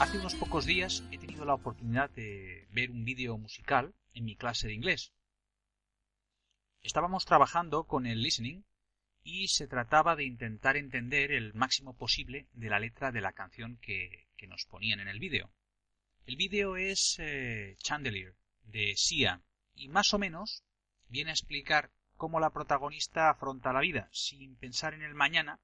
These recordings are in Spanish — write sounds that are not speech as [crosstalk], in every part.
Hace unos pocos días he tenido la oportunidad de ver un vídeo musical en mi clase de inglés. Estábamos trabajando con el listening y se trataba de intentar entender el máximo posible de la letra de la canción que, nos ponían en el vídeo. El vídeo es eh, Chandelier de Sia y más o menos viene a explicar cómo la protagonista afronta la vida sin pensar en el mañana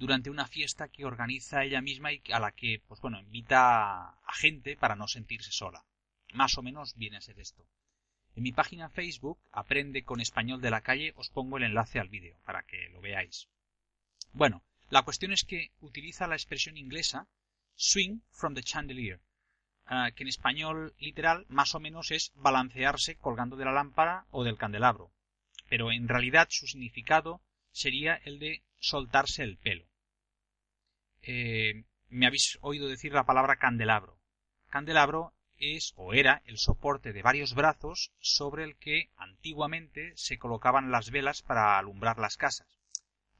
durante una fiesta que organiza ella misma y a la que, pues bueno, invita a gente para no sentirse sola. Más o menos viene a ser esto. En mi página Facebook, Aprende con Español de la Calle, os pongo el enlace al vídeo para que lo veáis. Bueno, la cuestión es que utiliza la expresión inglesa swing from the chandelier, ah, que en español literal más o menos es balancearse colgando de la lámpara o del candelabro, pero en realidad su significado sería el de soltarse el pelo. Eh, me habéis oído decir la palabra candelabro. Candelabro es o era el soporte de varios brazos sobre el que antiguamente se colocaban las velas para alumbrar las casas.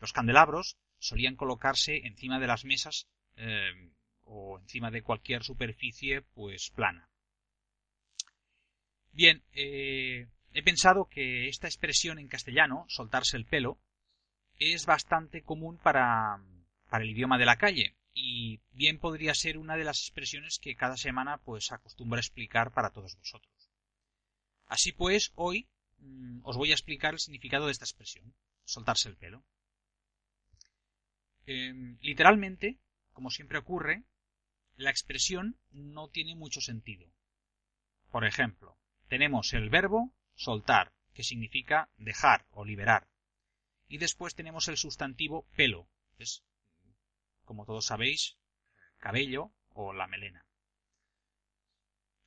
Los candelabros solían colocarse encima de las mesas eh, o encima de cualquier superficie pues plana. Bien, eh, he pensado que esta expresión en castellano, soltarse el pelo, es bastante común para, para el idioma de la calle, y bien podría ser una de las expresiones que cada semana pues acostumbro a explicar para todos vosotros. Así pues, hoy mm, os voy a explicar el significado de esta expresión, soltarse el pelo. Em, literalmente, como siempre ocurre, la expresión no tiene mucho sentido. Por ejemplo, tenemos el verbo soltar, que significa dejar o liberar. Y después tenemos el sustantivo pelo, es como todos sabéis, cabello o la melena.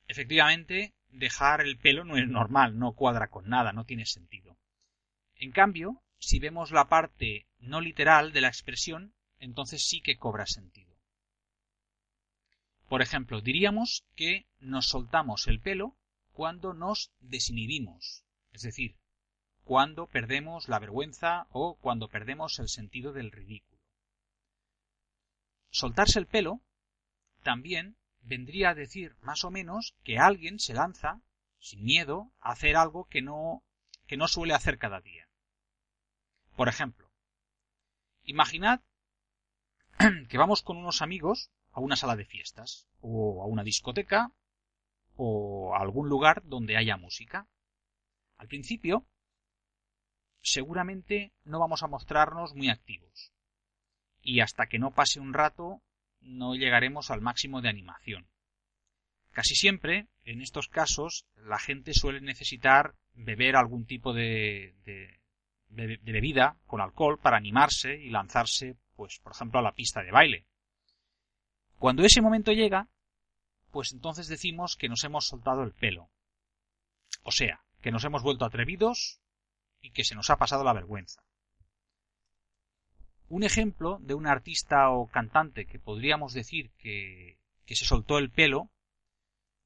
Efectivamente, dejar el pelo no es normal, no cuadra con nada, no tiene sentido. En cambio, si vemos la parte no literal de la expresión, entonces sí que cobra sentido. Por ejemplo, diríamos que nos soltamos el pelo cuando nos desinhibimos, es decir, cuando perdemos la vergüenza o cuando perdemos el sentido del ridículo. Soltarse el pelo también vendría a decir más o menos que alguien se lanza sin miedo a hacer algo que no que no suele hacer cada día. Por ejemplo, imaginad [clears throat] que vamos con unos amigos a una sala de fiestas o a una discoteca o a algún lugar donde haya música. Al principio, seguramente no vamos a mostrarnos muy activos y hasta que no pase un rato no llegaremos al máximo de animación. Casi siempre, en estos casos, la gente suele necesitar beber algún tipo de, bebida con alcohol para animarse y lanzarse, pues, por ejemplo, a la pista de baile. Cuando ese momento llega, pues entonces decimos que nos hemos soltado el pelo. O sea, que nos hemos vuelto atrevidos y que se nos ha pasado la vergüenza. Un ejemplo de un artista o cantante que podríamos decir que, se soltó el pelo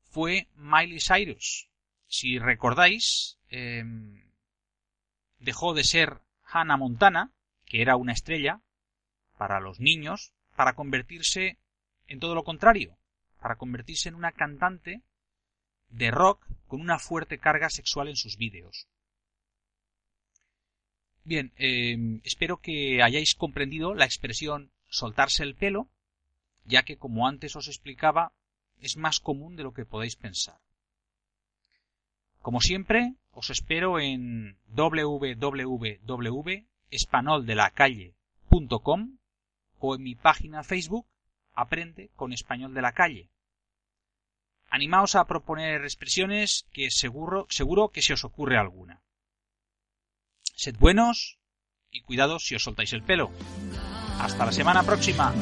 fue Miley Cyrus. Si recordáis, em, dejó de ser Hannah Montana, que era una estrella para los niños, para convertirse en todo lo contrario, para convertirse en una cantante de rock con una fuerte carga sexual en sus vídeos. Bien, em, espero que hayáis comprendido la expresión soltarse el pelo, ya que como antes os explicaba, es más común de lo que podéis pensar. Como siempre, os espero en www.espanoldelacalle.com o en mi página Facebook Aprende con Español de la Calle. Animaos a proponer expresiones que seguro, seguro que se os ocurre alguna. Sed buenos y cuidado si os soltáis el pelo. Hasta la semana próxima.